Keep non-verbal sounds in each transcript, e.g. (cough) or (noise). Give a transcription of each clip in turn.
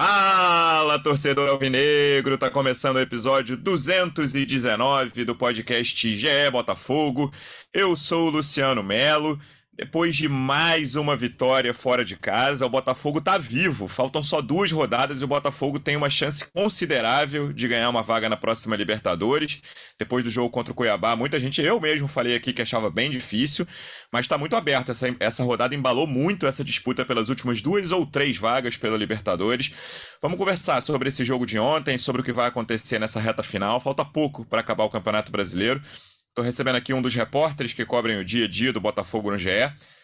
Fala, torcedor alvinegro! Tá começando o episódio 219 do podcast GE Botafogo. Eu sou o Luciano Melo depois de mais uma vitória fora de casa, o Botafogo está vivo. Faltam só duas rodadas e o Botafogo tem uma chance considerável de ganhar uma vaga na próxima Libertadores. Depois do jogo contra o Cuiabá, muita gente, eu mesmo falei aqui que achava bem difícil, mas está muito aberto. Essa, essa rodada embalou muito essa disputa pelas últimas duas ou três vagas pela Libertadores. Vamos conversar sobre esse jogo de ontem, sobre o que vai acontecer nessa reta final. Falta pouco para acabar o Campeonato Brasileiro. Estou recebendo aqui um dos repórteres que cobrem o dia a dia do Botafogo no GE.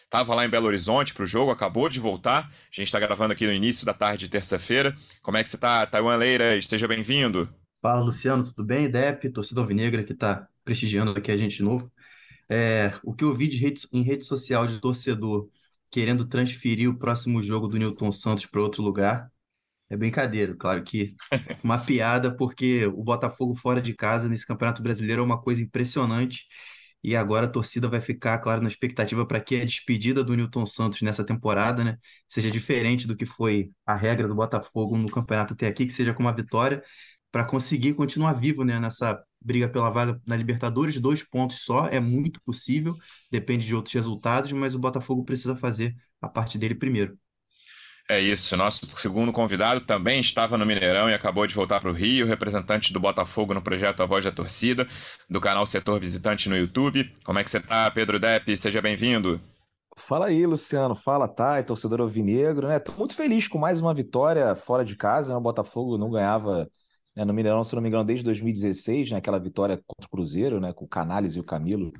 Tava lá em Belo Horizonte para o jogo, acabou de voltar. A gente está gravando aqui no início da tarde de terça-feira. Como é que você está, Taiwan Leira? Esteja bem-vindo. Fala, Luciano, tudo bem? Dep, torcida alvinegra que está prestigiando aqui a gente de novo. É, o que eu vi de rede, em rede social de torcedor querendo transferir o próximo jogo do Newton Santos para outro lugar é brincadeira, claro que uma piada, porque o Botafogo fora de casa nesse Campeonato Brasileiro é uma coisa impressionante. E agora a torcida vai ficar, claro, na expectativa para que a despedida do Newton Santos nessa temporada, né, seja diferente do que foi a regra do Botafogo no campeonato até aqui, que seja com uma vitória, para conseguir continuar vivo, né, nessa briga pela vaga na Libertadores. Dois pontos só é muito possível, depende de outros resultados, mas o Botafogo precisa fazer a parte dele primeiro. É isso. Nosso segundo convidado também estava no Mineirão e acabou de voltar para o Rio, representante do Botafogo no projeto A Voz da Torcida, do canal Setor Visitante no YouTube. Como é que você está, Pedro Depp? Seja bem-vindo. Fala aí, Luciano. Fala, Thay, torcedor alvinegro, né? Tô muito feliz com mais uma vitória fora de casa, né? O Botafogo não ganhava né, no Mineirão, se não me engano, desde 2016, né? Aquela vitória contra o Cruzeiro, né? Com o Canales e o Camilo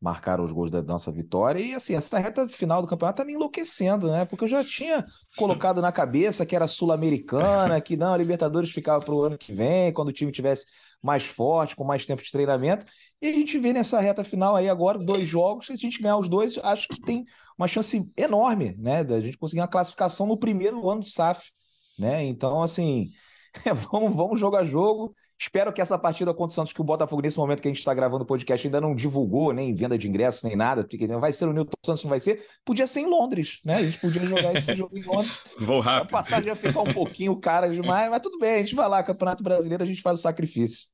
marcaram os gols da nossa vitória. E assim, essa reta final do campeonato tá me enlouquecendo, né? Porque eu já tinha (laughs) colocado na cabeça que era sul-americana, que não, a Libertadores ficava para o ano que vem, quando o time tivesse mais forte, com mais tempo de treinamento. E a gente vê nessa reta final aí agora dois jogos, se a gente ganhar os dois, acho que tem uma chance enorme, né, da gente conseguir uma classificação no primeiro ano de SAF, né? Então, assim, (laughs) vamos, vamos jogo a jogo Espero que essa partida contra o Santos, que o Botafogo, nesse momento que a gente está gravando o podcast, ainda não divulgou, nem venda de ingressos, nem nada. Vai ser o Newton Santos, não vai ser? Podia ser em Londres, né? A gente podia jogar esse (laughs) jogo em Londres. Vou rápido. A passagem ia ficar um pouquinho cara demais, mas tudo bem, a gente vai lá, Campeonato Brasileiro, a gente faz o sacrifício.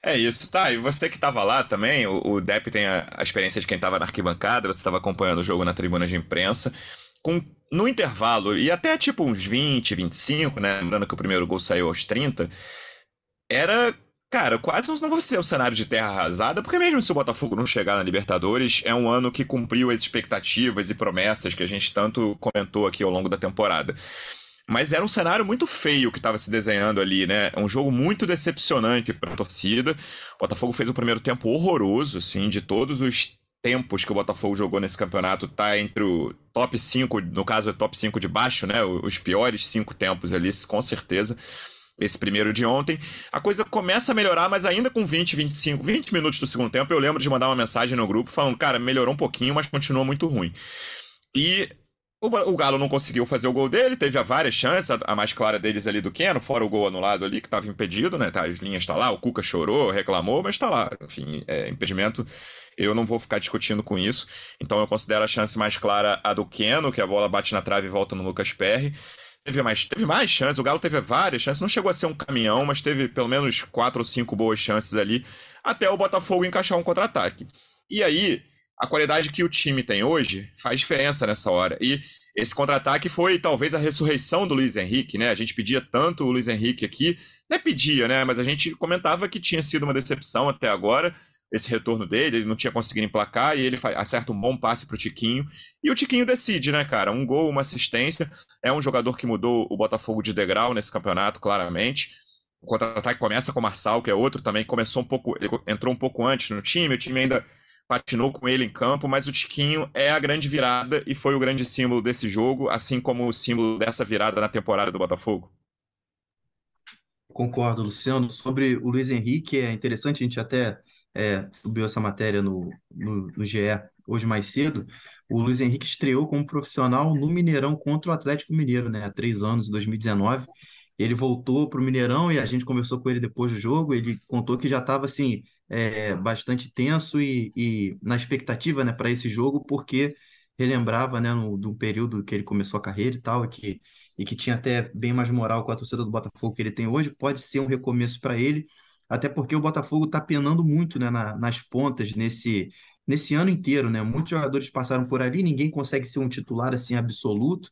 É isso, tá. E você que estava lá também, o, o Depp tem a, a experiência de quem estava na arquibancada, você estava acompanhando o jogo na tribuna de imprensa. Com, no intervalo, e até tipo uns 20, 25, né? Lembrando que o primeiro gol saiu aos 30, era Cara, quase não vai ser um cenário de terra arrasada, porque mesmo se o Botafogo não chegar na Libertadores, é um ano que cumpriu as expectativas e promessas que a gente tanto comentou aqui ao longo da temporada. Mas era um cenário muito feio que estava se desenhando ali, né? Um jogo muito decepcionante para a torcida. O Botafogo fez um primeiro tempo horroroso, assim, de todos os tempos que o Botafogo jogou nesse campeonato, tá entre o top 5, no caso é top 5 de baixo, né? Os piores cinco tempos ali, com certeza esse primeiro de ontem. A coisa começa a melhorar, mas ainda com 20, 25, 20 minutos do segundo tempo, eu lembro de mandar uma mensagem no grupo falando, cara, melhorou um pouquinho, mas continua muito ruim. E o, Galo não conseguiu fazer o gol dele, teve várias chances, a, mais clara deles ali do Keno, fora o gol anulado ali que estava impedido, né? Tá, as linhas tá lá, o Cuca chorou, reclamou, mas está lá. Enfim, é, impedimento, eu não vou ficar discutindo com isso. Então eu considero a chance mais clara a do Keno, que a bola bate na trave e volta no Lucas Perry teve mais, teve mais chances. O Galo teve várias chances. Não chegou a ser um caminhão, mas teve pelo menos quatro ou cinco boas chances ali até o Botafogo encaixar um contra-ataque. E aí, a qualidade que o time tem hoje faz diferença nessa hora. E esse contra-ataque foi talvez a ressurreição do Luiz Henrique, né? A gente pedia tanto o Luiz Henrique aqui, não é pedia, né? Mas a gente comentava que tinha sido uma decepção até agora esse retorno dele, ele não tinha conseguido emplacar e ele acerta um bom passe pro Tiquinho. E o Tiquinho decide, né, cara? Um gol, uma assistência. É um jogador que mudou o Botafogo de degrau nesse campeonato, claramente. O contra-ataque começa com o Marçal, que é outro também, começou um pouco, ele entrou um pouco antes no time, o time ainda patinou com ele em campo, mas o Tiquinho é a grande virada e foi o grande símbolo desse jogo, assim como o símbolo dessa virada na temporada do Botafogo. Concordo, Luciano. Sobre o Luiz Henrique, é interessante, a gente até é, subiu essa matéria no, no, no GE hoje mais cedo, o Luiz Henrique estreou como profissional no Mineirão contra o Atlético Mineiro, né, há três anos, em 2019. Ele voltou para o Mineirão e a gente conversou com ele depois do jogo. Ele contou que já estava assim, é, bastante tenso e, e na expectativa né, para esse jogo, porque relembrava né, no, do período que ele começou a carreira e tal, que e que tinha até bem mais moral com a torcida do Botafogo que ele tem hoje, pode ser um recomeço para ele, até porque o Botafogo está penando muito né, na, nas pontas nesse, nesse ano inteiro, né? Muitos jogadores passaram por ali, ninguém consegue ser um titular assim absoluto.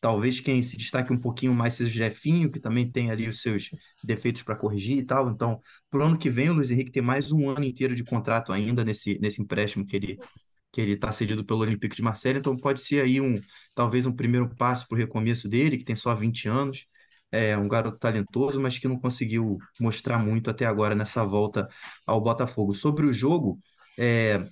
Talvez quem se destaque um pouquinho mais seja o Jefinho, que também tem ali os seus defeitos para corrigir e tal. Então, para o ano que vem, o Luiz Henrique tem mais um ano inteiro de contrato ainda nesse, nesse empréstimo que ele que ele está cedido pelo Olympique de Marseille, então pode ser aí um talvez um primeiro passo para o recomeço dele, que tem só 20 anos, é um garoto talentoso, mas que não conseguiu mostrar muito até agora nessa volta ao Botafogo. Sobre o jogo, é,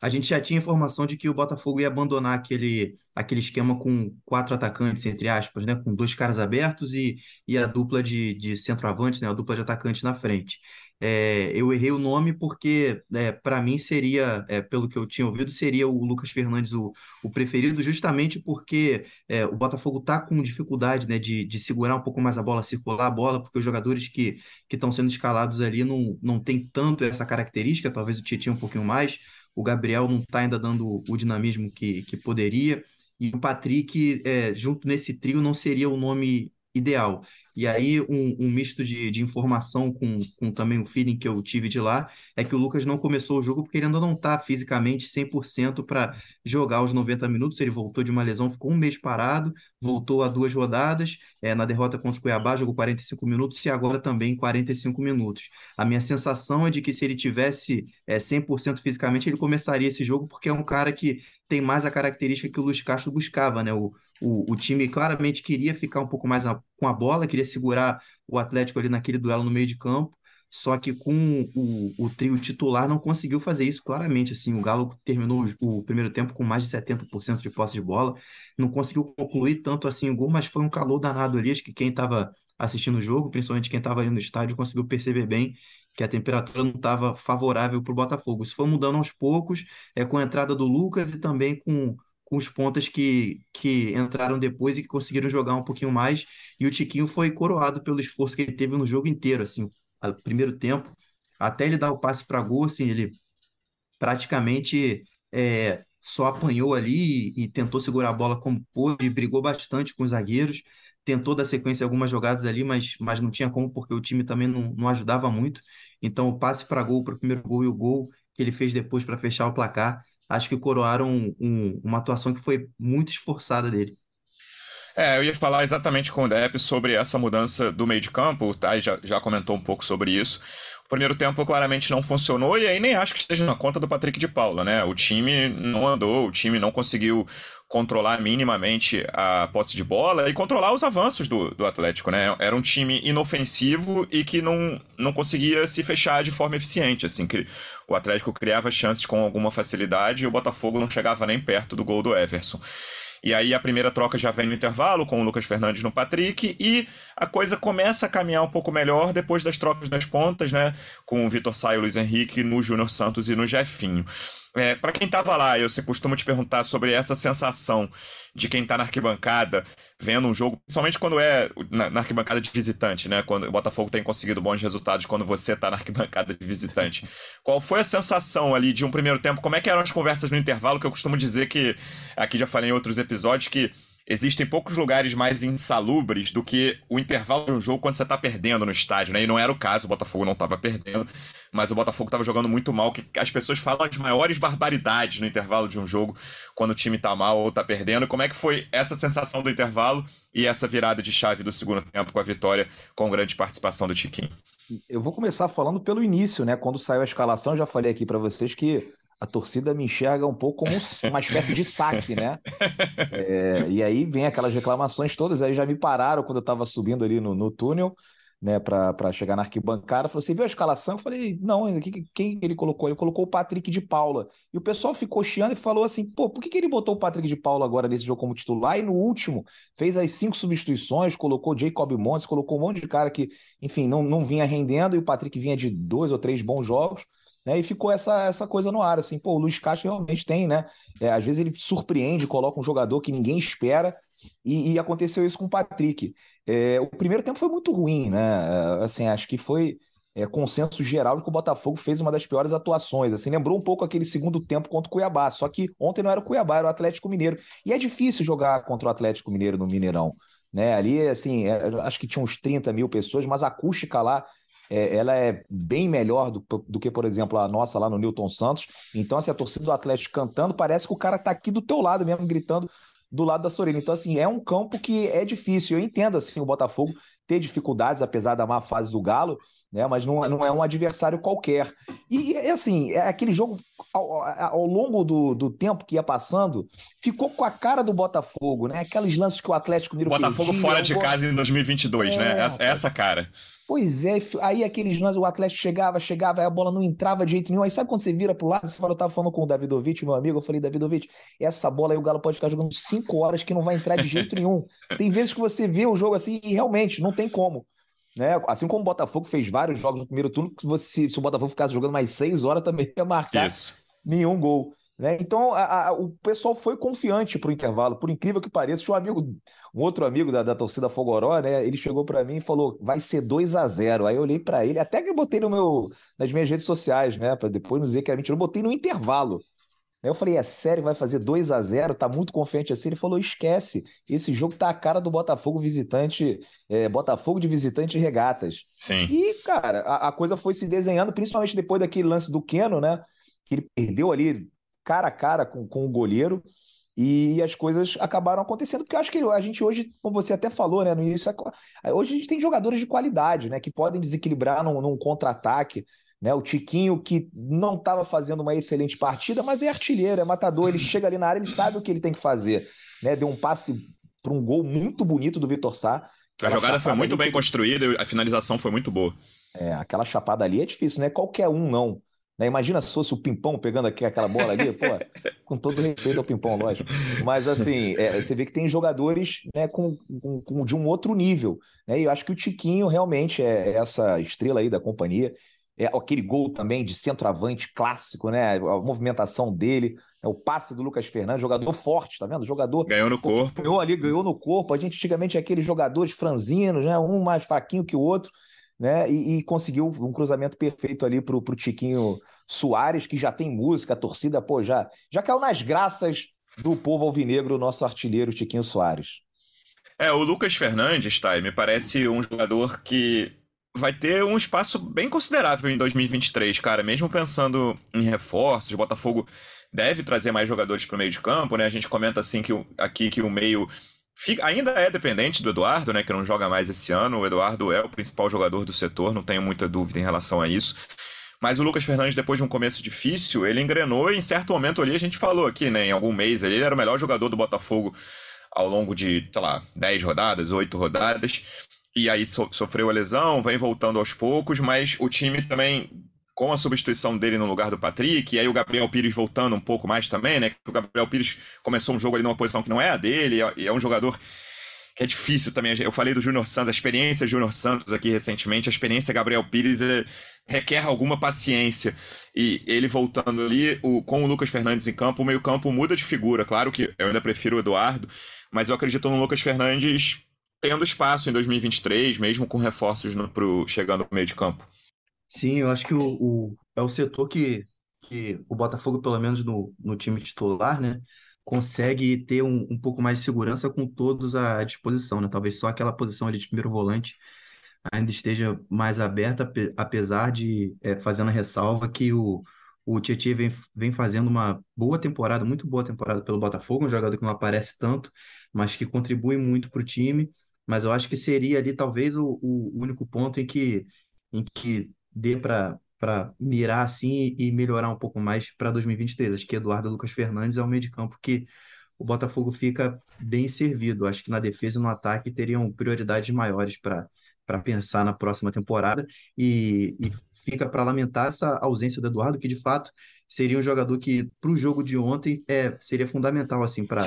a gente já tinha informação de que o Botafogo ia abandonar aquele, aquele esquema com quatro atacantes, entre aspas, né? com dois caras abertos e, e a dupla de, de centroavante, né? a dupla de atacante na frente. É, eu errei o nome porque, é, para mim, seria, é, pelo que eu tinha ouvido, seria o Lucas Fernandes o, o preferido, justamente porque é, o Botafogo está com dificuldade né, de, de segurar um pouco mais a bola, circular a bola, porque os jogadores que estão sendo escalados ali não, não tem tanto essa característica, talvez o Tietchan um pouquinho mais o Gabriel não está ainda dando o dinamismo que, que poderia, e o Patrick, é, junto nesse trio, não seria o nome ideal. E aí, um, um misto de, de informação com, com também o feeling que eu tive de lá, é que o Lucas não começou o jogo porque ele ainda não está fisicamente 100% para jogar os 90 minutos. Ele voltou de uma lesão, ficou um mês parado, voltou a duas rodadas. É, na derrota contra o Cuiabá, jogou 45 minutos e agora também 45 minutos. A minha sensação é de que se ele tivesse é, 100% fisicamente, ele começaria esse jogo, porque é um cara que tem mais a característica que o Luiz Castro buscava, né? O, o, o time claramente queria ficar um pouco mais a, com a bola, queria segurar o Atlético ali naquele duelo no meio de campo, só que com o, o trio titular não conseguiu fazer isso claramente. Assim, o Galo terminou o, primeiro tempo com mais de 70% de posse de bola, não conseguiu concluir tanto assim o gol, mas foi um calor danado ali. Acho que quem estava assistindo o jogo, principalmente quem estava ali no estádio, conseguiu perceber bem que a temperatura não estava favorável para o Botafogo. Isso foi mudando aos poucos, é, com a entrada do Lucas e também com com os pontas que, que entraram depois e que conseguiram jogar um pouquinho mais. E o Tiquinho foi coroado pelo esforço que ele teve no jogo inteiro, assim, no primeiro tempo, até ele dar o passe para gol, assim, ele praticamente é, só apanhou ali e, e, tentou segurar a bola como pôde, brigou bastante com os zagueiros, tentou dar sequência algumas jogadas ali, mas, mas não tinha como, porque o time também não, não ajudava muito. Então, o passe para gol, para o primeiro gol e o gol que ele fez depois para fechar o placar, acho que coroaram um, um, uma atuação que foi muito esforçada dele. É, eu ia falar exatamente com o Depp sobre essa mudança do meio de campo, o Thay já, já comentou um pouco sobre isso. Primeiro tempo claramente não funcionou e aí nem acho que esteja na conta do Patrick de Paula, né? O time não andou, o time não conseguiu controlar minimamente a posse de bola e controlar os avanços do, do Atlético, né? Era um time inofensivo e que não, não conseguia se fechar de forma eficiente, assim, que o Atlético criava chances com alguma facilidade e o Botafogo não chegava nem perto do gol do Everson. E aí a primeira troca já vem no intervalo com o Lucas Fernandes no Patrick e a coisa começa a caminhar um pouco melhor depois das trocas das pontas, né? Com o Vitor Sá e o Luiz Henrique no Júnior Santos e no Jefinho. É, para quem estava lá, eu se costumo te perguntar sobre essa sensação de quem está na arquibancada vendo um jogo, principalmente quando é na, na, arquibancada de visitante, né? Quando o Botafogo tem conseguido bons resultados quando você está na arquibancada de visitante. (laughs) Qual foi a sensação ali de um primeiro tempo? Como é que eram as conversas no intervalo? Que eu costumo dizer que aqui já falei em outros episódios que existem poucos lugares mais insalubres do que o intervalo de um jogo quando você está perdendo no estádio, né? E não era o caso, o Botafogo não estava perdendo, mas o Botafogo estava jogando muito mal, que as pessoas falam as maiores barbaridades no intervalo de um jogo quando o time está mal ou está perdendo. Como é que foi essa sensação do intervalo e essa virada de chave do segundo tempo com a vitória com grande participação do Tiquinho? Eu vou começar falando pelo início, né? Quando saiu a escalação, já falei aqui para vocês que a torcida me enxerga um pouco como uma espécie de saque, né? É, e aí vem aquelas reclamações todas, aí já me pararam quando eu estava subindo ali no, no túnel, né, para chegar na arquibancada. Falou: você viu a escalação? Eu falei: não, quem ele colocou? Ele colocou o Patrick de Paula. E o pessoal ficou chiando e falou assim: pô, por que, que ele botou o Patrick de Paula agora nesse jogo como titular? E no último fez as cinco substituições, colocou Jacob Montes, colocou um monte de cara que, enfim, não, não vinha rendendo e o Patrick vinha de dois ou três bons jogos. Né, e ficou essa, essa coisa no ar, assim, pô, o Luiz Castro realmente tem, né? É, às vezes ele surpreende, coloca um jogador que ninguém espera, e, e aconteceu isso com o Patrick. É, o primeiro tempo foi muito ruim, né? É, assim, acho que foi é, consenso geral de que o Botafogo fez uma das piores atuações. Assim, lembrou um pouco aquele segundo tempo contra o Cuiabá, só que ontem não era o Cuiabá, era o Atlético Mineiro. E é difícil jogar contra o Atlético Mineiro no Mineirão. né? Ali, assim, é, acho que tinha uns 30 mil pessoas, mas a acústica lá é, ela é bem melhor do, do, que, por exemplo, a nossa lá no Newton Santos. Então, assim, a torcida do Atlético cantando, parece que o cara tá aqui do teu lado mesmo, gritando do lado da Sorelha. Então, assim, é um campo que é difícil. Eu entendo, assim, o Botafogo ter dificuldades, apesar da má fase do Galo, né? Mas não, não é um adversário qualquer. E, assim, é aquele jogo, ao, ao longo do, do tempo que ia passando, ficou com a cara do Botafogo, né? Aqueles lances que o Atlético Mineiro Botafogo perdia, fora de casa em 2022, né? é, né? Essa, essa cara. Pois é, aí aqueles lances, o Atlético chegava, chegava, aí a bola não entrava de jeito nenhum. Aí sabe quando você vira pro lado? Eu tava falando com o Davidovich, meu amigo, eu falei, Davidovich, essa bola aí o Galo pode ficar jogando cinco horas que não vai entrar de jeito nenhum. Tem vezes que você vê o jogo assim e realmente não tem como. Né? Assim como o Botafogo fez vários jogos no primeiro turno, você, se o Botafogo ficasse jogando mais seis horas, também ia marcar Isso. nenhum gol. Né? Então, a, a, o pessoal foi confiante para o intervalo, por incrível que pareça. Tinha um amigo, um outro amigo da, da torcida Fogoró, né? Ele chegou para mim e falou: vai ser 2 a 0 Aí eu olhei para ele, até que eu botei no meu, nas minhas redes sociais, né? Para depois não dizer que era mentira, eu botei no intervalo. Eu falei, é sério, vai fazer 2 a 0 Tá muito confiante assim? Ele falou, esquece, esse jogo tá a cara do Botafogo visitante, é, Botafogo de visitante e regatas. Sim. E, cara, a, a, coisa foi se desenhando, principalmente depois daquele lance do Keno, né? Que ele perdeu ali cara a cara com, com o goleiro. E as coisas acabaram acontecendo, porque eu acho que a gente hoje, como você até falou, né, no início, hoje a gente tem jogadores de qualidade, né, que podem desequilibrar num, num contra-ataque, né, o Tiquinho que não estava fazendo uma excelente partida, mas é artilheiro, é matador, ele chega ali na área, ele sabe o que ele tem que fazer, né, deu um passe para um gol muito bonito do Vitor Sá. A jogada foi muito bem que... construída, a finalização foi muito boa. É, aquela chapada ali é difícil, não é qualquer um não. Né? Imagina se fosse o Pimpão pegando aqui aquela bola ali, pô, com todo respeito ao Pimpão, lógico. Mas assim, é, você vê que tem jogadores né, com, com, com, de um outro nível. Né? E eu acho que o Tiquinho realmente é essa estrela aí da companhia. É aquele gol também de centroavante clássico, né? A movimentação dele, é o passe do Lucas Fernandes, jogador forte, tá vendo? Jogador ganhou no corpo. Ganhou ali, ganhou no corpo. A gente antigamente é aqueles jogadores franzinos, né? Um mais fraquinho que o outro né? E, e, conseguiu um cruzamento perfeito ali pro, pro Tiquinho Soares, que já tem música, a torcida, pô, já, já caiu nas graças do povo alvinegro, o nosso artilheiro Tiquinho Soares. É, o Lucas Fernandes, tá, me parece um jogador que vai ter um espaço bem considerável em 2023, cara, mesmo pensando em reforços, o Botafogo deve trazer mais jogadores para o meio de campo, né? A gente comenta assim que aqui que o meio Fica, ainda é dependente do Eduardo, né, que não joga mais esse ano. O Eduardo é o principal jogador do setor, não tenho muita dúvida em relação a isso. Mas o Lucas Fernandes, depois de um começo difícil, ele engrenou e em certo momento ali, a gente falou aqui, né, em algum mês, ele era o melhor jogador do Botafogo ao longo de, sei lá, 10 rodadas, 8 rodadas. E aí so, sofreu a lesão, vem voltando aos poucos, mas o time também com a substituição dele no lugar do Patrick, e aí o Gabriel Pires voltando um pouco mais também, né? O Gabriel Pires começou um jogo ali numa posição que não é a dele, e é um jogador que é difícil também. Eu falei do Júnior Santos, a experiência Júnior Santos aqui recentemente, a experiência Gabriel Pires é, requer alguma paciência. E ele voltando ali, o, com o Lucas Fernandes em campo, o meio-campo muda de figura. Claro que eu ainda prefiro o Eduardo, mas eu acredito no Lucas Fernandes tendo espaço em 2023, mesmo com reforços no, pro, chegando no meio de campo. Sim, eu acho que o, o- é o setor que, que o Botafogo, pelo menos no, no time titular, né, consegue ter um, um pouco mais de segurança com todos à disposição, né? Talvez só aquela posição ali de primeiro volante ainda esteja mais aberta, apesar de, é, fazendo a ressalva que o, o Tietchan vem, vem fazendo uma boa temporada, muito boa temporada pelo Botafogo, um jogador que não aparece tanto, mas que contribui muito para o time. Mas eu acho que seria ali talvez o, o único ponto em que, em que dê para para mirar assim e melhorar um pouco mais para 2023. Acho que Eduardo Lucas Fernandes é o meio de campo que o Botafogo fica bem servido. Acho que na defesa e no ataque teriam prioridades maiores para para pensar na próxima temporada e, e fica para lamentar essa ausência do Eduardo, que de fato seria um jogador que para o jogo de ontem é, seria fundamental assim para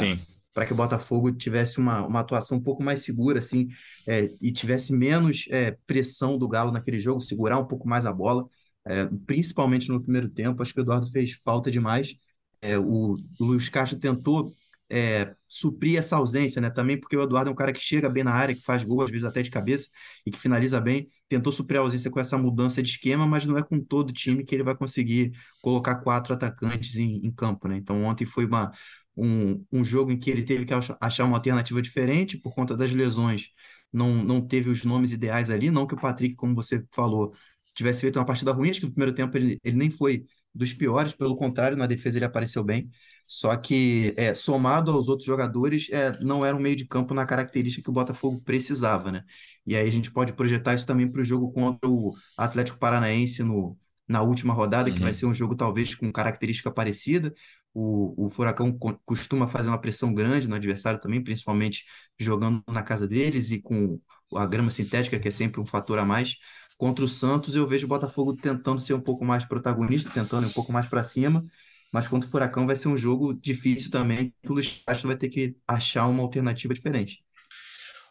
para que o Botafogo tivesse uma, uma atuação um pouco mais segura, assim, é, e tivesse menos é, pressão do Galo naquele jogo, segurar um pouco mais a bola, é, principalmente no primeiro tempo. Acho que o Eduardo fez falta demais. É, o, o Luiz Castro tentou é, suprir essa ausência, né? Também porque o Eduardo é um cara que chega bem na área, que faz gol, às vezes até de cabeça, e que finaliza bem. Tentou suprir a ausência com essa mudança de esquema, mas não é com todo time que ele vai conseguir colocar quatro atacantes em, em campo, né? Então ontem foi uma, um, um jogo em que ele teve que achar uma alternativa diferente por conta das lesões. Não, não teve os nomes ideais ali, não que o Patrick, como você falou, tivesse feito uma partida ruim, acho que no primeiro tempo ele, ele nem foi dos piores, pelo contrário, na defesa ele apareceu bem. Só que, é, somado aos outros jogadores, é, não era um meio de campo na característica que o Botafogo precisava, né? E aí a gente pode projetar isso também para o jogo contra o Atlético Paranaense no, na última rodada, uhum. que vai uhum. ser um jogo talvez com característica parecida. O, o Furacão costuma fazer uma pressão grande no adversário também, principalmente jogando na casa deles e com a grama sintética, que é sempre um fator a mais. Contra o Santos, eu vejo o Botafogo tentando ser um pouco mais protagonista, tentando ir um pouco mais para cima, mas contra o Furacão vai ser um jogo difícil também, o Luiz Castro vai ter que achar uma alternativa diferente.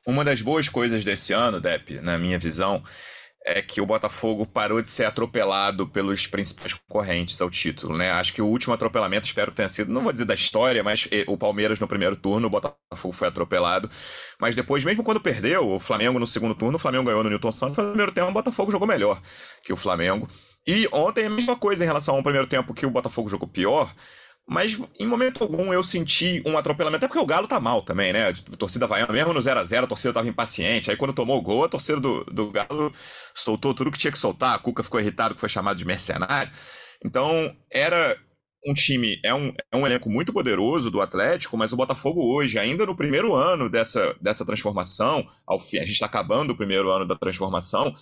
Uma das boas coisas desse ano, Depp, na minha visão, é que o Botafogo parou de ser atropelado pelos principais concorrentes ao título, né? Acho que o último atropelamento, espero que tenha sido, não vou dizer da história, mas o Palmeiras no primeiro turno, o Botafogo foi atropelado. Mas depois, mesmo quando perdeu, o Flamengo no segundo turno, o Flamengo ganhou no Newton Santos, no primeiro tempo o Botafogo jogou melhor que o Flamengo. E ontem a mesma coisa em relação ao primeiro tempo que o Botafogo jogou pior, mas em momento algum eu senti um atropelamento, até porque o Galo tá mal também, né? A torcida vaiana, mesmo no 0x0, a, torcida tava impaciente. Aí quando tomou o gol, a torcida do, do Galo soltou tudo que tinha que soltar. A Cuca ficou irritado que foi chamado de mercenário. Então, era um time, é um, é um elenco muito poderoso do Atlético, mas o Botafogo hoje, ainda no primeiro ano dessa, dessa transformação, ao fim, a gente está acabando o primeiro ano da transformação,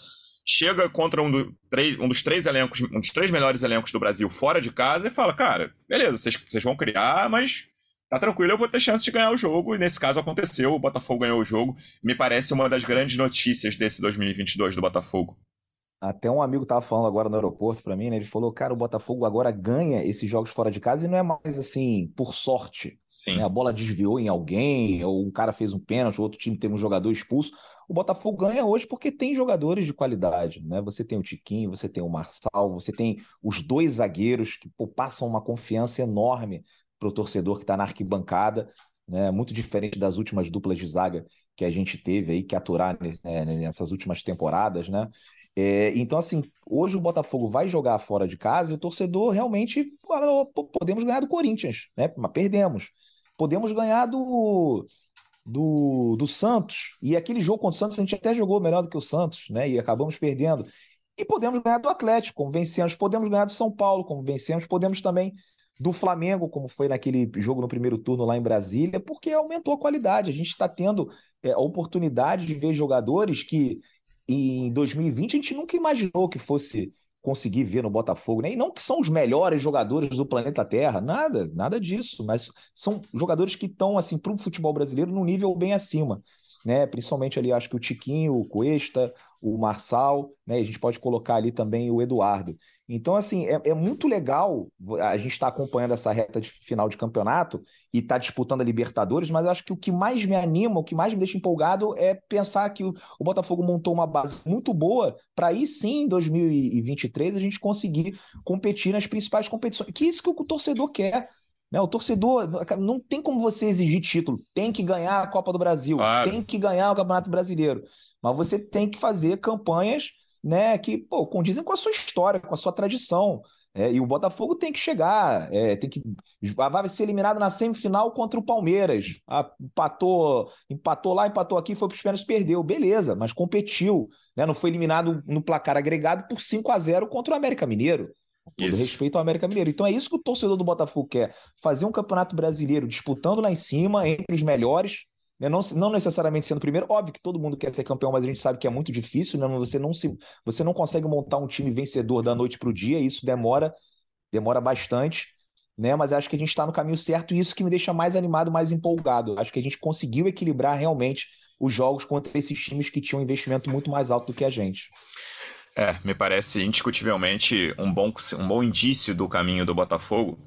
chega contra um, do, três, um dos três elencos, um dos três melhores elencos do Brasil fora de casa e fala, cara, beleza, vocês vão criar, mas tá tranquilo, eu vou ter chance de ganhar o jogo, e nesse caso aconteceu, o Botafogo ganhou o jogo, me parece uma das grandes notícias desse 2022 do Botafogo. Até um amigo tava falando agora no aeroporto para mim, né? Ele falou, cara, o Botafogo agora ganha esses jogos fora de casa e não é mais assim, por sorte. Sim. Né? A bola desviou em alguém, ou um cara fez um pênalti, o outro time teve um jogador expulso. O Botafogo ganha hoje porque tem jogadores de qualidade, né? Você tem o Tiquinho, você tem o Marçal, você tem os dois zagueiros que pô, passam uma confiança enorme para o torcedor que está na arquibancada, né? Muito diferente das últimas duplas de zaga que a gente teve aí que aturar né, nessas últimas temporadas, né? É, então, assim, hoje o Botafogo vai jogar fora de casa e o torcedor realmente podemos ganhar do Corinthians, né? Mas perdemos. Podemos ganhar do, do, do Santos. E aquele jogo contra o Santos a gente até jogou melhor do que o Santos, né? E acabamos perdendo. E podemos ganhar do Atlético, como vencemos. Podemos ganhar do São Paulo, como vencemos. Podemos também do Flamengo, como foi naquele jogo no primeiro turno lá em Brasília, porque aumentou a qualidade. A gente está tendo é, a oportunidade de ver jogadores que em 2020 a gente nunca imaginou que fosse conseguir ver no Botafogo, né? E não que são os melhores jogadores do planeta Terra, nada, nada disso, mas são jogadores que estão assim para o futebol brasileiro num nível bem acima, né? Principalmente ali acho que o Tiquinho, o Cuesta, o Marçal, né? A gente pode colocar ali também o Eduardo. Então, assim, é, é muito legal a gente estar tá acompanhando essa reta de final de campeonato e estar tá disputando a Libertadores, mas acho que o que mais me anima, o que mais me deixa empolgado é pensar que o, o Botafogo montou uma base muito boa para aí sim, em 2023, a gente conseguir competir nas principais competições. Que é isso que o torcedor quer. Né? O torcedor não tem como você exigir título, tem que ganhar a Copa do Brasil, claro. tem que ganhar o Campeonato Brasileiro, mas você tem que fazer campanhas né, que pô, condizem com a sua história, com a sua tradição. É, e o Botafogo tem que chegar, é, tem que vai ser eliminado na semifinal contra o Palmeiras. Ah, empatou, empatou lá, empatou aqui, foi para os pênaltis, perdeu, beleza, mas competiu, né? Não foi eliminado no placar agregado por 5 a 0 contra o América Mineiro. Com todo isso. respeito ao América Mineiro. Então é isso que o torcedor do Botafogo quer: fazer um campeonato brasileiro disputando lá em cima, entre os melhores, né? Não, não necessariamente sendo primeiro, óbvio que todo mundo quer ser campeão, mas a gente sabe que é muito difícil, né? você, não se, você não consegue montar um time vencedor da noite para o dia, isso demora, demora bastante, né? Mas acho que a gente está no caminho certo e isso que me deixa mais animado, mais empolgado. Acho que a gente conseguiu equilibrar realmente os jogos contra esses times que tinham um investimento muito mais alto do que a gente. É, me parece indiscutivelmente um bom, um bom indício do caminho do Botafogo.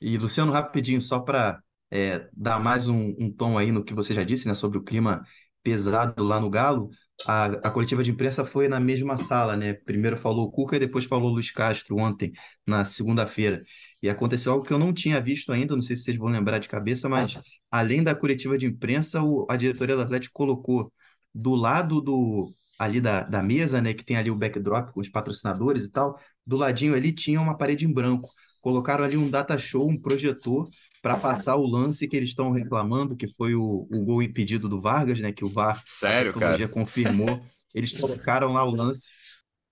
E Luciano, rapidinho, só para é, dar mais um, um, tom aí no que você já disse, né, sobre o clima pesado lá no Galo, a, a coletiva de imprensa foi na mesma sala, né? Primeiro falou o Cuca e depois falou o Luiz Castro ontem, na segunda-feira. E aconteceu algo que eu não tinha visto ainda, não sei se vocês vão lembrar de cabeça, mas além da coletiva de imprensa, o, a diretoria do Atlético colocou do lado do ali da, da mesa, né, que tem ali o backdrop com os patrocinadores e tal, do ladinho ali tinha uma parede em branco. Colocaram ali um data show, um projetor para passar o lance que eles estão reclamando, que foi o, o gol impedido do Vargas, né? Que o VAR, Sério, cara? confirmou. Eles colocaram lá o lance.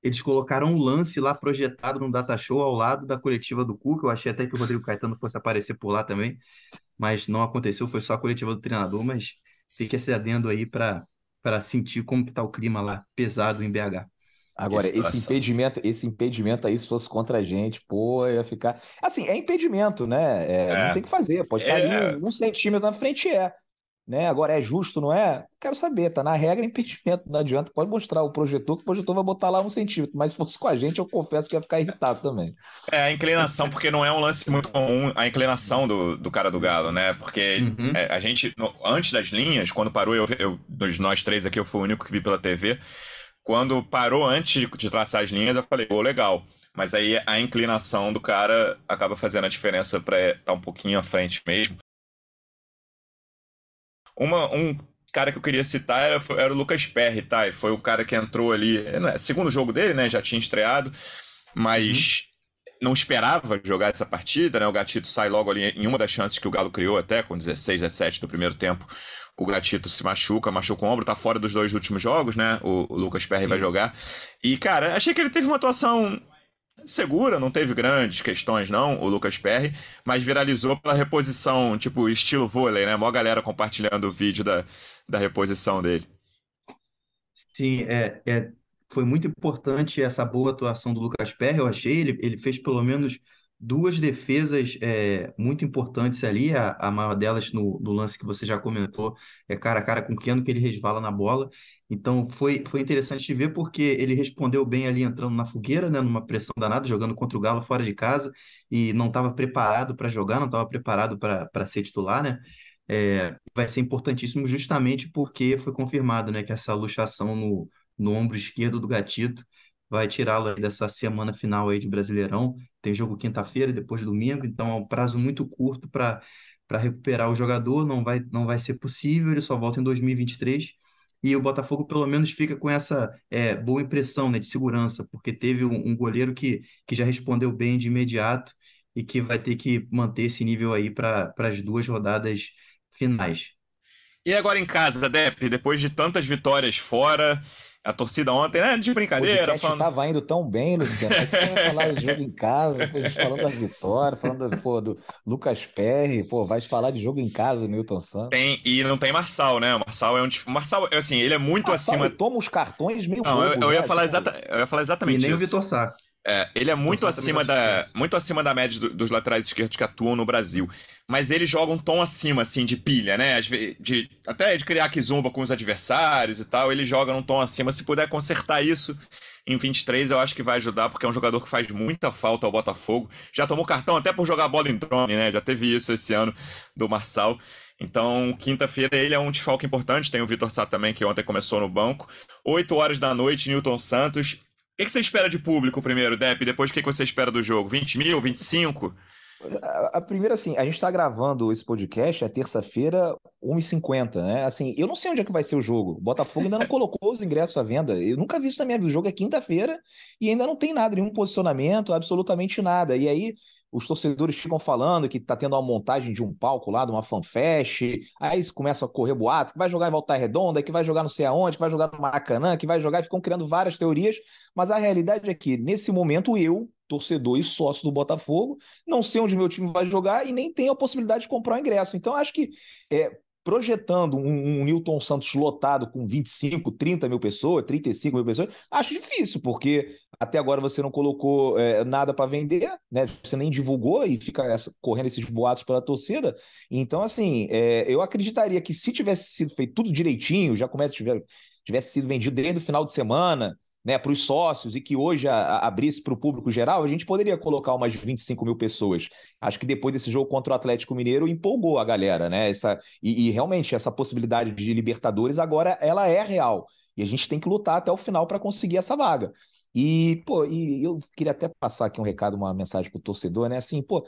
Eles colocaram um lance lá projetado no data show ao lado da coletiva do Cuca. Eu achei até que o Rodrigo Caetano fosse aparecer por lá também, mas não aconteceu, foi só a coletiva do treinador, mas fica esse adendo aí para para sentir como que tá o clima lá pesado em BH. Agora, esse impedimento, esse impedimento aí, se fosse contra a gente, pô, ia ficar. Assim, é impedimento, né? É, é. Não tem que fazer. Pode estar é. ali um centímetro na frente, é. Né? Agora, é justo, não é? Quero saber, tá na regra (laughs) impedimento, não adianta. Pode mostrar o projetor, que o projetor vai botar lá um centímetro. Mas se fosse com a gente, eu confesso que ia ficar irritado também. É, a inclinação, porque não é um lance muito comum, a inclinação do, do cara do Galo, né? Porque uhum. é, a gente, no, antes das linhas, quando parou, eu, eu, nós três aqui, eu fui o único que vi pela TV. Quando parou antes de traçar as linhas, eu falei, pô, legal. Mas aí a inclinação do cara acaba fazendo a diferença para estar tá um pouquinho à frente mesmo. Uma, um cara que eu queria citar era, era o Lucas Perry, tá? E foi o cara que entrou ali, é, segundo jogo dele, né? Já tinha estreado, mas uhum. não esperava jogar essa partida, né? O Gatito sai logo ali em uma das chances que o Galo criou, até com 16, 17 do primeiro tempo o Gatito se machuca, machuca o ombro, tá fora dos dois últimos jogos, né? O, o Lucas Perry Sim. vai jogar. E, cara, achei que ele teve uma atuação segura, não teve grandes questões, não, o Lucas Perry, mas viralizou pela reposição, tipo, estilo vôlei, né? Mó galera compartilhando o vídeo da, da reposição dele. Sim, é, é, foi muito importante essa boa atuação do Lucas Perry, eu achei. Ele, ele fez pelo menos duas defesas é, muito importantes ali, a, a maior delas no, no, lance que você já comentou, é cara a cara com o Keno, que ele resvala na bola. Então foi, foi interessante de ver porque ele respondeu bem ali entrando na fogueira, né, numa pressão danada, jogando contra o Galo fora de casa e não estava preparado para jogar, não estava preparado para ser titular, né? É, vai ser importantíssimo justamente porque foi confirmado, né, que essa luxação no, no ombro esquerdo do Gatito vai tirá-lo dessa semana final aí de Brasileirão. Tem jogo quinta-feira, depois domingo, então é um prazo muito curto para para recuperar o jogador, não vai, não vai ser possível, ele só volta em 2023. E o Botafogo, pelo menos, fica com essa é, boa impressão né, de segurança, porque teve um, um, goleiro que, que já respondeu bem de imediato e que vai ter que manter esse nível aí para as duas rodadas finais. E agora em casa, Dep, depois de tantas vitórias fora, a torcida ontem, né? De brincadeira. O falando... tava indo tão bem, Luciano. falar de jogo em casa, a gente falando da vitória, falando pô, do Lucas Perry, pô, vai falar de jogo em casa, Newton Santos. Tem, e não tem Marçal, né? O Marçal é um. Marçal, assim, ele é muito Marçal, acima. toma os cartões meio Não, eu, eu, ia falar exata... eu ia falar exatamente. E nem isso. o Vitor Sá. É, ele é muito acima, da, muito acima da média do, dos laterais esquerdos que atuam no Brasil. Mas ele joga um tom acima, assim, de pilha, né? De, até de criar zumba com os adversários e tal. Ele joga num tom acima. Se puder consertar isso em 23, eu acho que vai ajudar, porque é um jogador que faz muita falta ao Botafogo. Já tomou cartão até por jogar bola em drone, né? Já teve isso esse ano do Marçal. Então, quinta-feira ele é um desfalque importante. Tem o Vitor Sá também, que ontem começou no banco. 8 horas da noite, Newton Santos o que você espera de público primeiro, Depp? Depois, o que você espera do jogo? 20 mil, 25? A, a primeira, assim, a gente está gravando esse podcast, é terça-feira, 1h50, né? Assim, eu não sei onde é que vai ser o jogo. O Botafogo ainda não (laughs) colocou os ingressos à venda. Eu nunca vi isso na minha vida. O jogo é quinta-feira e ainda não tem nada, nenhum posicionamento, absolutamente nada. E aí, os torcedores ficam falando que tá tendo uma montagem de um palco lá, de uma fanfest, aí começa a correr boato, que vai jogar em Volta Redonda, que vai jogar não sei aonde, que vai jogar no Maracanã, que vai jogar, e ficam criando várias teorias, mas a realidade é que, nesse momento, eu, torcedor e sócio do Botafogo, não sei onde meu time vai jogar e nem tenho a possibilidade de comprar o ingresso. Então, acho que é, projetando um, um Newton Santos lotado com 25, 30 mil pessoas, 35 mil pessoas, acho difícil, porque até agora você não colocou é, nada para vender, né? Você nem divulgou e fica essa, correndo esses boatos pela torcida. Então, assim, é, eu acreditaria que se tivesse sido feito tudo direitinho, já tivesse, tivesse sido vendido desde o final de semana, né, para os sócios e que hoje a, a, abrisse para o público geral, a gente poderia colocar umas 25 mil pessoas. Acho que depois desse jogo contra o Atlético Mineiro empolgou a galera, né? Essa, e, e realmente essa possibilidade de Libertadores agora ela é real. E a gente tem que lutar até o final para conseguir essa vaga. E, pô, e eu queria até passar aqui um recado, uma mensagem para o torcedor, né? Assim, pô,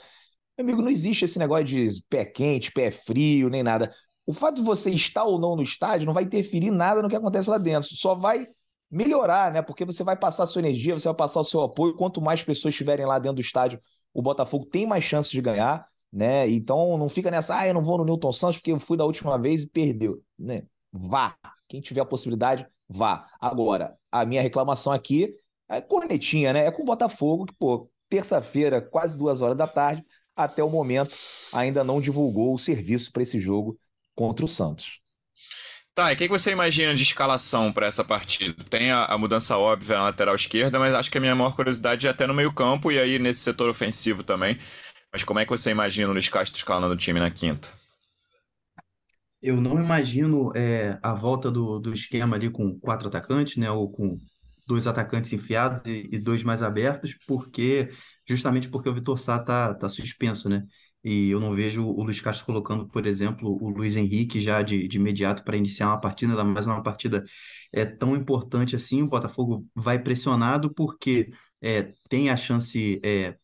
meu amigo, não existe esse negócio de pé quente, pé frio, nem nada. O fato de você estar ou não no estádio não vai interferir nada no que acontece lá dentro. Só vai melhorar, né? Porque você vai passar a sua energia, você vai passar o seu apoio. Quanto mais pessoas estiverem lá dentro do estádio, o Botafogo tem mais chances de ganhar. né? Então não fica nessa, ah, eu não vou no Newton Santos porque eu fui da última vez e perdeu, né? Vá. Quem tiver a possibilidade, vá. Agora, a minha reclamação aqui é cornetinha, né? É com o Botafogo, que, pô, terça-feira, quase duas horas da tarde, até o momento ainda não divulgou o serviço para esse jogo contra o Santos. Tá, e o que você imagina de escalação para essa partida? Tem a, a, mudança óbvia na lateral esquerda, mas acho que a minha maior curiosidade é até no meio-campo e aí nesse setor ofensivo também. Mas como é que você imagina o Luiz Castro escalando o time na quinta? Eu não imagino é, a volta do, do esquema ali com quatro atacantes, né? Ou com dois atacantes enfiados e, e dois mais abertos, porque justamente porque o Vitor Sá tá, tá suspenso, né? E eu não vejo o Luiz Castro colocando, por exemplo, o Luiz Henrique já de, de imediato para iniciar uma partida, ainda mais uma partida é, tão importante assim. O Botafogo vai pressionado porque é, tem a chance é,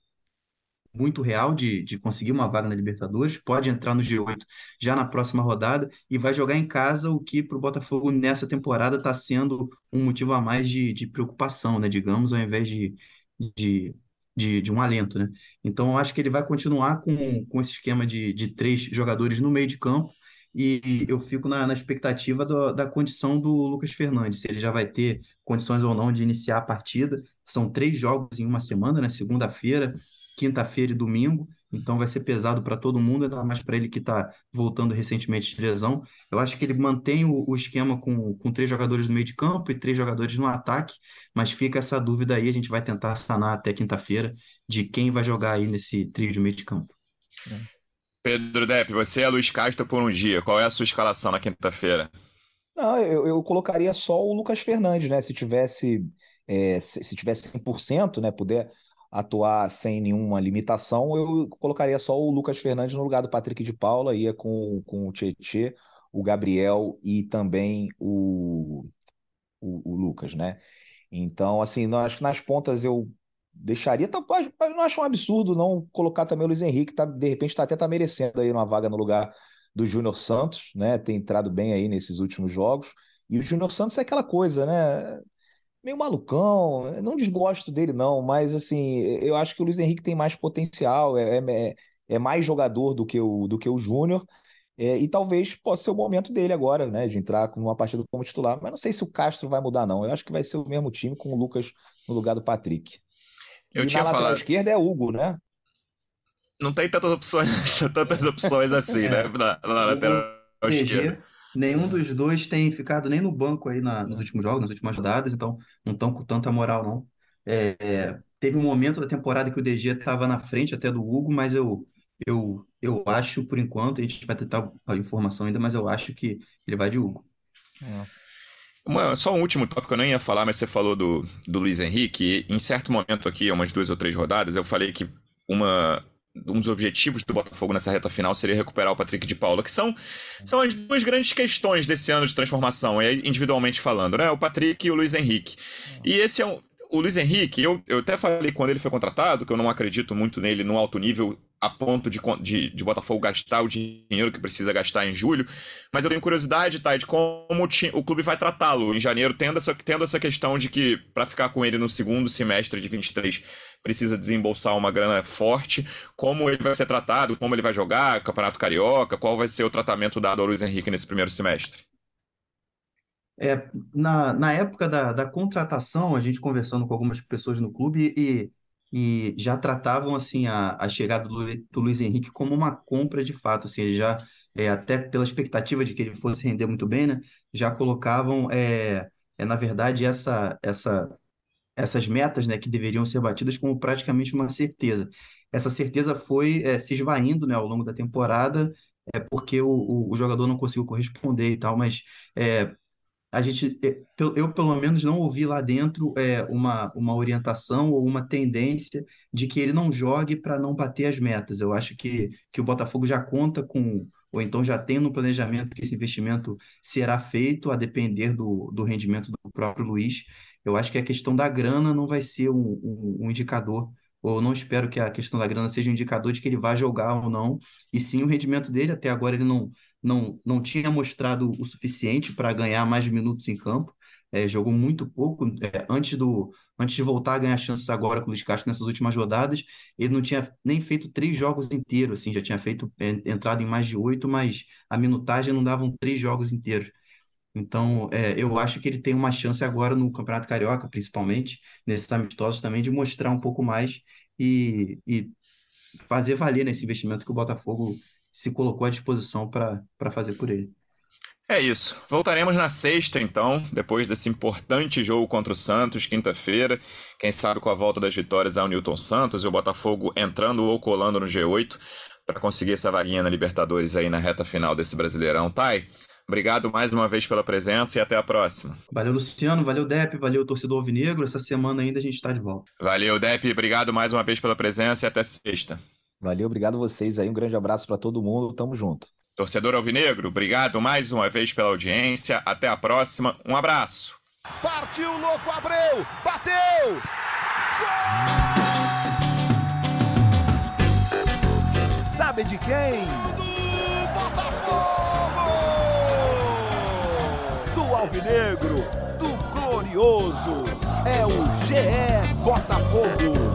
muito real de, de conseguir uma vaga na Libertadores, pode entrar no G8 já na próxima rodada e vai jogar em casa, o que para o Botafogo nessa temporada está sendo um motivo a mais de, de preocupação, né? Digamos, ao invés de, de, de, de um alento, né? Então, eu acho que ele vai continuar com, com esse esquema de, de três jogadores no meio de campo e eu fico na, na expectativa do, da condição do Lucas Fernandes, se ele já vai ter condições ou não de iniciar a partida. São três jogos em uma semana, né? Segunda-feira, quinta-feira e domingo, então vai ser pesado para todo mundo, ainda mais para ele que está voltando recentemente de lesão. Eu acho que ele mantém o, o, esquema com, com três jogadores no meio de campo e três jogadores no ataque, mas fica essa dúvida aí, a gente vai tentar sanar até quinta-feira de quem vai jogar aí nesse trio de meio de campo. Pedro Depp, você é Luiz Castro por um dia, qual é a sua escalação na quinta-feira? Não, eu, eu colocaria só o Lucas Fernandes, né? Se tivesse, é, se, se tivesse 100%, né? Puder atuar sem nenhuma limitação, eu colocaria só o Lucas Fernandes no lugar do Patrick de Paula, ia com, com o Tietê, o Gabriel e também o, o, o Lucas, né? Então, assim, não, acho que nas pontas eu deixaria, tá, não acho um absurdo não colocar também o Luiz Henrique, tá, de repente tá, até tá merecendo aí uma vaga no lugar do Júnior Santos, né? Tem entrado bem aí nesses últimos jogos. E o Júnior Santos é aquela coisa, né? Meio malucão, não desgosto dele não, mas assim, eu acho que o Luiz Henrique tem mais potencial, é, é, é mais jogador do que o, do que o Júnior, é, e talvez possa ser o momento dele agora, né, de entrar com uma partida como titular, mas não sei se o Castro vai mudar não, eu acho que vai ser o mesmo time com o Lucas no lugar do Patrick. Eu e tinha na lateral falado... esquerda é Hugo, né? Não tem tantas opções, (laughs) tantas opções assim, né, na, na lateral esquerda. Nenhum dos dois tem ficado nem no banco aí na, nos últimos jogos, nas últimas rodadas, então não estão com tanta moral, não. É, é, teve um momento da temporada que o DG estava na frente até do Hugo, mas eu, eu, eu acho, por enquanto, a gente vai tentar a informação ainda, mas eu acho que ele vai de Hugo. É. Uma, só um último tópico eu nem ia falar, mas você falou do, do Luiz Henrique. Em certo momento aqui, umas duas ou três rodadas, eu falei que uma um dos objetivos do Botafogo nessa reta final seria recuperar o Patrick de Paula, que são, são as duas grandes questões desse ano de transformação, individualmente falando, né? O Patrick e o Luiz Henrique. E esse é um. O Luiz Henrique, eu, eu até falei quando ele foi contratado, que eu não acredito muito nele no alto nível a ponto de, de, de, Botafogo gastar o dinheiro que precisa gastar em julho, mas eu tenho curiosidade, tá, de como o, o clube vai tratá-lo em janeiro, tendo essa, tendo essa questão de que para ficar com ele no segundo semestre de 23 precisa desembolsar uma grana forte, como ele vai ser tratado, como ele vai jogar, Campeonato Carioca, qual vai ser o tratamento dado ao Luiz Henrique nesse primeiro semestre? É, na, na época da, da contratação, a gente conversando com algumas pessoas no clube e e já tratavam assim a, a chegada do, do Luiz Henrique como uma compra de fato, assim, já é, até pela expectativa de que ele fosse render muito bem, né, já colocavam é, é na verdade essa essa essas metas, né, que deveriam ser batidas como praticamente uma certeza. Essa certeza foi é, se esvaindo, né, ao longo da temporada, é porque o, o, o jogador não conseguiu corresponder e tal, mas é, a gente, eh, eu pelo menos não ouvi lá dentro é, uma, uma orientação ou uma tendência de que ele não jogue para não bater as metas. Eu acho que, que o Botafogo já conta com, ou então já tem no planejamento que esse investimento será feito a depender do, do rendimento do próprio Luiz. Eu acho que a questão da grana não vai ser um, um, um indicador ou não espero que a questão da grana seja um indicador de que ele vai jogar ou não, e sim o rendimento dele. Até agora ele não, não, não tinha mostrado o suficiente para ganhar mais minutos em campo. é, jogou muito pouco. É, antes, do, antes de voltar a ganhar chances agora com o Luiz Castro nessas últimas rodadas, ele não tinha nem feito três jogos inteiros, assim, já tinha feito entrado em mais de oito, mas a minutagem não davam três jogos inteiros. Então, é, eu acho que ele tem uma chance agora no Campeonato Carioca, principalmente, nesses amistosos também, de mostrar um pouco mais e, e fazer valer nesse investimento que o Botafogo se colocou à disposição para fazer por ele. É isso. Voltaremos na sexta, então, depois desse importante jogo contra o Santos, quinta-feira. Quem sabe com a volta das vitórias ao Newton Santos e o Botafogo entrando ou colando no G8 para conseguir essa vaguinha na Libertadores aí na reta final desse Brasileirão. Thay, obrigado mais uma vez pela presença e até a próxima. Valeu, Luciano. Valeu, Dep. Valeu, torcedor alvinegro. Essa semana ainda a gente está de volta. Valeu, Dep. Obrigado mais uma vez pela presença e até sexta. Valeu, obrigado vocês aí. Um grande abraço para todo mundo. Tamo junto. Torcedor Alvinegro, obrigado mais uma vez pela audiência. Até a próxima. Um abraço. Partiu, louco, Abreu! Bateu! Gol! Sabe de quem? Do Botafogo! Do Alvinegro, do Glorioso. É o GE Botafogo.